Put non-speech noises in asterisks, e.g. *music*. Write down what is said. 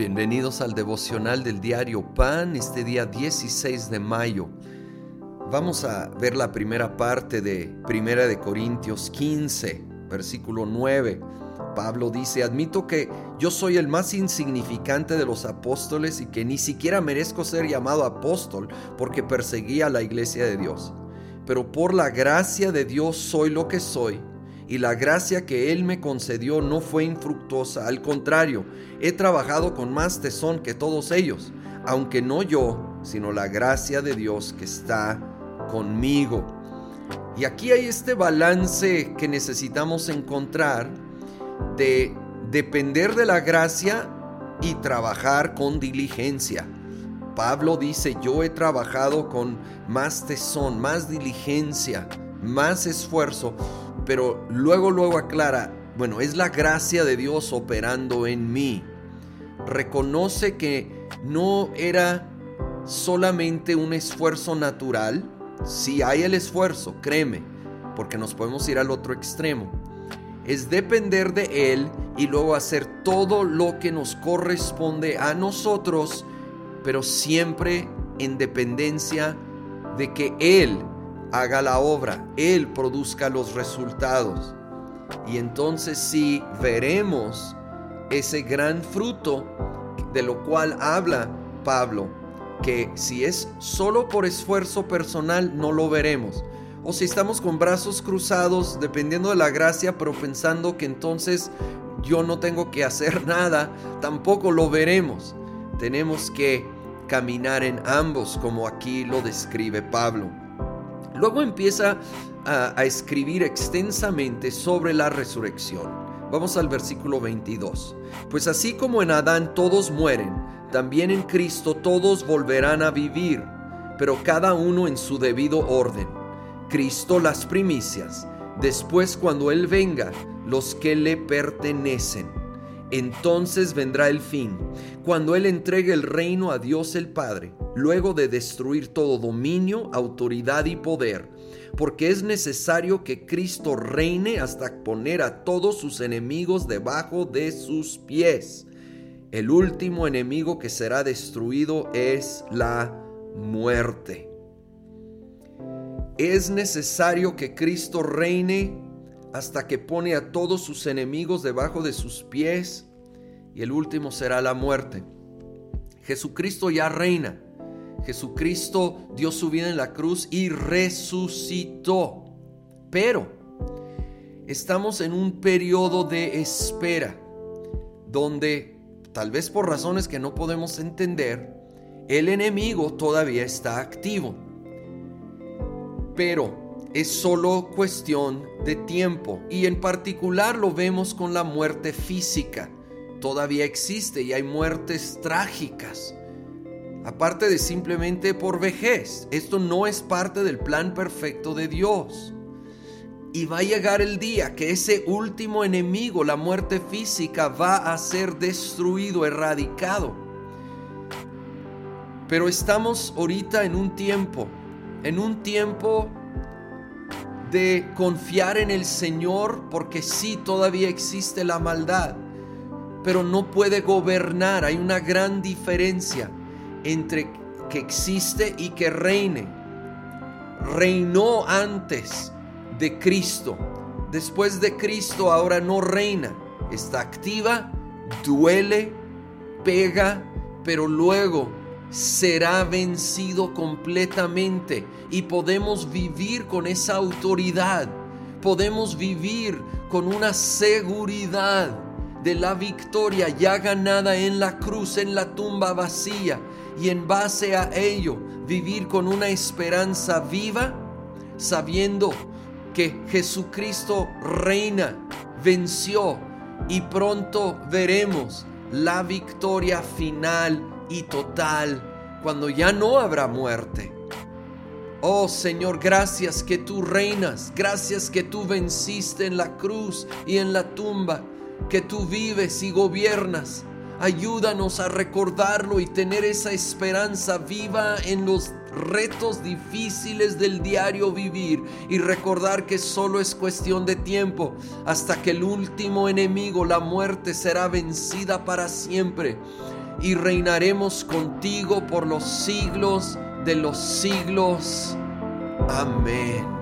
Bienvenidos al devocional del diario Pan, este día 16 de mayo. Vamos a ver la primera parte de Primera de Corintios 15, versículo 9. Pablo dice, admito que yo soy el más insignificante de los apóstoles y que ni siquiera merezco ser llamado apóstol porque perseguía a la iglesia de Dios. Pero por la gracia de Dios soy lo que soy y la gracia que Él me concedió no fue infructuosa, al contrario, he trabajado con más tesón que todos ellos, aunque no yo, sino la gracia de Dios que está conmigo. Y aquí hay este balance que necesitamos encontrar de depender de la gracia y trabajar con diligencia. Pablo dice, yo he trabajado con más tesón, más diligencia, más esfuerzo, pero luego, luego aclara, bueno, es la gracia de Dios operando en mí. Reconoce que no era solamente un esfuerzo natural, si hay el esfuerzo, créeme, porque nos podemos ir al otro extremo. Es depender de Él y luego hacer todo lo que nos corresponde a nosotros, pero siempre en dependencia de que Él haga la obra, Él produzca los resultados. Y entonces sí veremos ese gran fruto de lo cual habla Pablo, que si es solo por esfuerzo personal no lo veremos. O si estamos con brazos cruzados, dependiendo de la gracia, pero pensando que entonces yo no tengo que hacer *laughs* nada, tampoco lo veremos. Tenemos que caminar en ambos, como aquí lo describe Pablo. Luego empieza a, escribir extensamente sobre la resurrección. Vamos al versículo 22. Pues así como en Adán todos mueren, también en Cristo todos volverán a vivir, pero cada uno en su debido orden. Cristo las primicias, después cuando Él venga, los que le pertenecen. Entonces vendrá el fin, cuando Él entregue el reino a Dios el Padre, luego de destruir todo dominio, autoridad y poder, porque es necesario que Cristo reine hasta poner a todos sus enemigos debajo de sus pies. El último enemigo que será destruido es la muerte. Es necesario que Cristo reine hasta que pone a todos sus enemigos debajo de sus pies y el último será la muerte. Jesucristo ya reina. Jesucristo dio su vida en la cruz y resucitó. Pero estamos en un periodo de espera donde, tal vez por razones que no podemos entender, el enemigo todavía está activo. Pero es solo cuestión de tiempo y en particular lo vemos con la muerte física. Todavía existe y hay muertes trágicas. Aparte de simplemente por vejez, esto no es parte del plan perfecto de Dios. Y va a llegar el día que ese último enemigo, la muerte física, va a ser destruido, erradicado. Pero estamos ahorita en un tiempo, en un tiempo de confiar en el Señor porque sí todavía existe la maldad, pero no puede gobernar. Hay una gran diferencia entre que existe y que reine. Reinó antes de Cristo. Después de Cristo ahora no reina. Está activa, duele, pega, pero luego será vencido completamente y podemos vivir con esa autoridad, podemos vivir con una seguridad de la victoria ya ganada en la cruz, en la tumba vacía y en base a ello vivir con una esperanza viva, sabiendo que Jesucristo reina, venció y pronto veremos la victoria final y total cuando ya no habrá muerte. Oh Señor, gracias que tú reinas, gracias que tú venciste en la cruz y en la tumba, que tú vives y gobiernas. Ayúdanos a recordarlo y tener esa esperanza viva en los retos difíciles del diario vivir y recordar que solo es cuestión de tiempo hasta que el último enemigo, la muerte, será vencida para siempre y reinaremos contigo por los siglos de los siglos. Amén.